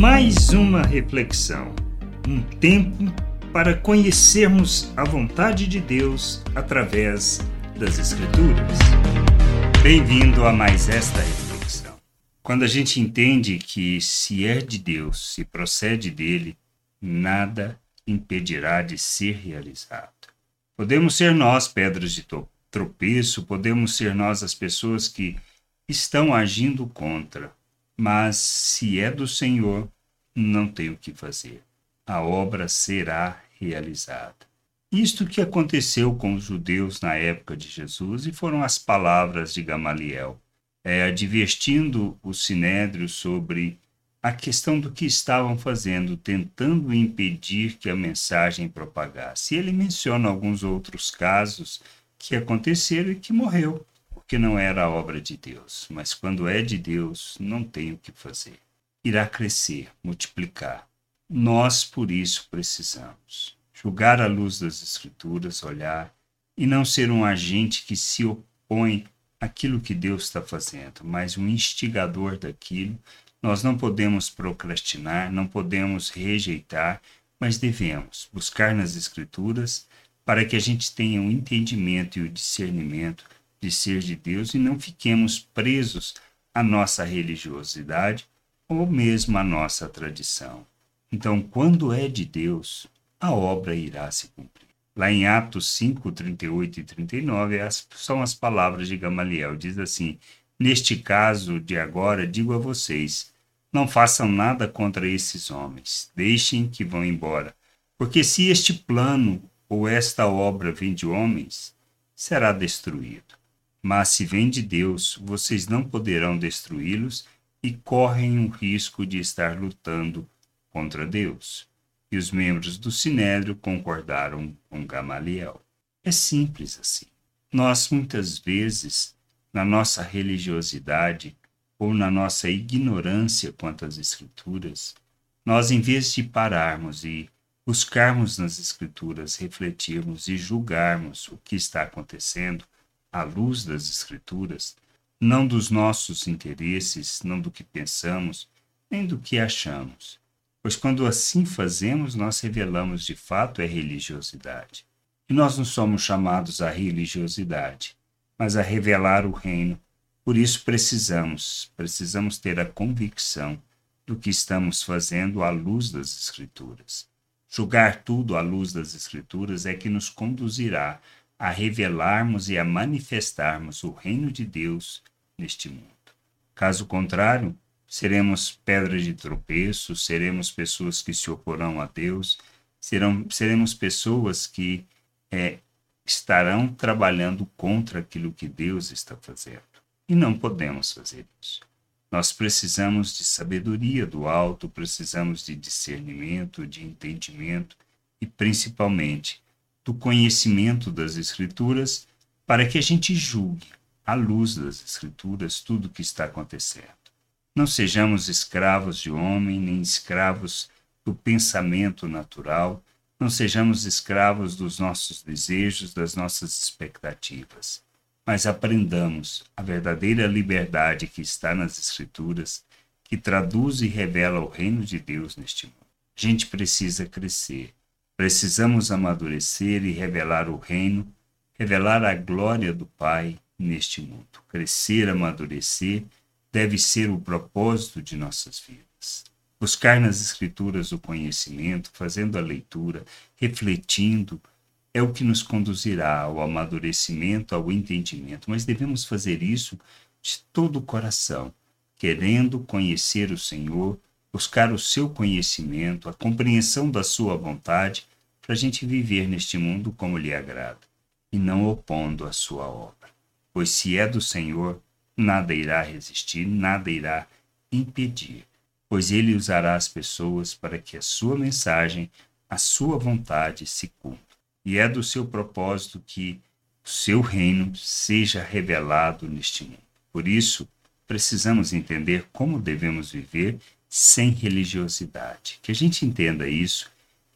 mais uma reflexão, um tempo para conhecermos a vontade de Deus através das Escrituras. Bem-vindo a mais esta reflexão. Quando a gente entende que se é de Deus, se procede dele, nada impedirá de ser realizado. Podemos ser nós pedras de tropeço, podemos ser nós as pessoas que estão agindo contra, mas se é do Senhor, não tem o que fazer. A obra será realizada. Isto que aconteceu com os judeus na época de Jesus e foram as palavras de Gamaliel, é, advertindo o sinédrio sobre a questão do que estavam fazendo, tentando impedir que a mensagem propagasse. E ele menciona alguns outros casos que aconteceram e que morreu porque não era a obra de Deus. Mas quando é de Deus, não tem o que fazer. Irá crescer, multiplicar. Nós, por isso, precisamos julgar à luz das Escrituras, olhar e não ser um agente que se opõe àquilo que Deus está fazendo, mas um instigador daquilo. Nós não podemos procrastinar, não podemos rejeitar, mas devemos buscar nas Escrituras para que a gente tenha o um entendimento e o discernimento de ser de Deus e não fiquemos presos à nossa religiosidade ou mesmo à nossa tradição. Então, quando é de Deus, a obra irá se cumprir. Lá em Atos 5, 38 e 39, são as palavras de Gamaliel. Diz assim: Neste caso de agora, digo a vocês: não façam nada contra esses homens, deixem que vão embora. Porque se este plano ou esta obra vem de homens, será destruído. Mas se vem de Deus, vocês não poderão destruí-los e correm o risco de estar lutando contra Deus. E os membros do Sinédrio concordaram com Gamaliel. É simples assim. Nós, muitas vezes, na nossa religiosidade ou na nossa ignorância quanto às Escrituras, nós, em vez de pararmos e buscarmos nas Escrituras, refletirmos e julgarmos o que está acontecendo, à luz das Escrituras, não dos nossos interesses, não do que pensamos, nem do que achamos. Pois quando assim fazemos, nós revelamos de fato a religiosidade. E nós não somos chamados à religiosidade, mas a revelar o reino. Por isso precisamos, precisamos ter a convicção do que estamos fazendo à luz das Escrituras. Julgar tudo à luz das Escrituras é que nos conduzirá a revelarmos e a manifestarmos o reino de Deus neste mundo. Caso contrário, seremos pedras de tropeço, seremos pessoas que se oporão a Deus, serão, seremos pessoas que é, estarão trabalhando contra aquilo que Deus está fazendo. E não podemos fazer isso. Nós precisamos de sabedoria do alto, precisamos de discernimento, de entendimento e, principalmente, do conhecimento das Escrituras para que a gente julgue, à luz das Escrituras, tudo o que está acontecendo. Não sejamos escravos de homem, nem escravos do pensamento natural, não sejamos escravos dos nossos desejos, das nossas expectativas, mas aprendamos a verdadeira liberdade que está nas Escrituras, que traduz e revela o reino de Deus neste mundo. A gente precisa crescer, Precisamos amadurecer e revelar o reino, revelar a glória do Pai neste mundo. Crescer, amadurecer, deve ser o propósito de nossas vidas. Buscar nas Escrituras o conhecimento, fazendo a leitura, refletindo, é o que nos conduzirá ao amadurecimento, ao entendimento. Mas devemos fazer isso de todo o coração, querendo conhecer o Senhor, buscar o seu conhecimento, a compreensão da sua vontade para a gente viver neste mundo como lhe agrada, e não opondo a sua obra. Pois se é do Senhor, nada irá resistir, nada irá impedir, pois ele usará as pessoas para que a sua mensagem, a sua vontade se cumpra. E é do seu propósito que o seu reino seja revelado neste mundo. Por isso, precisamos entender como devemos viver sem religiosidade. Que a gente entenda isso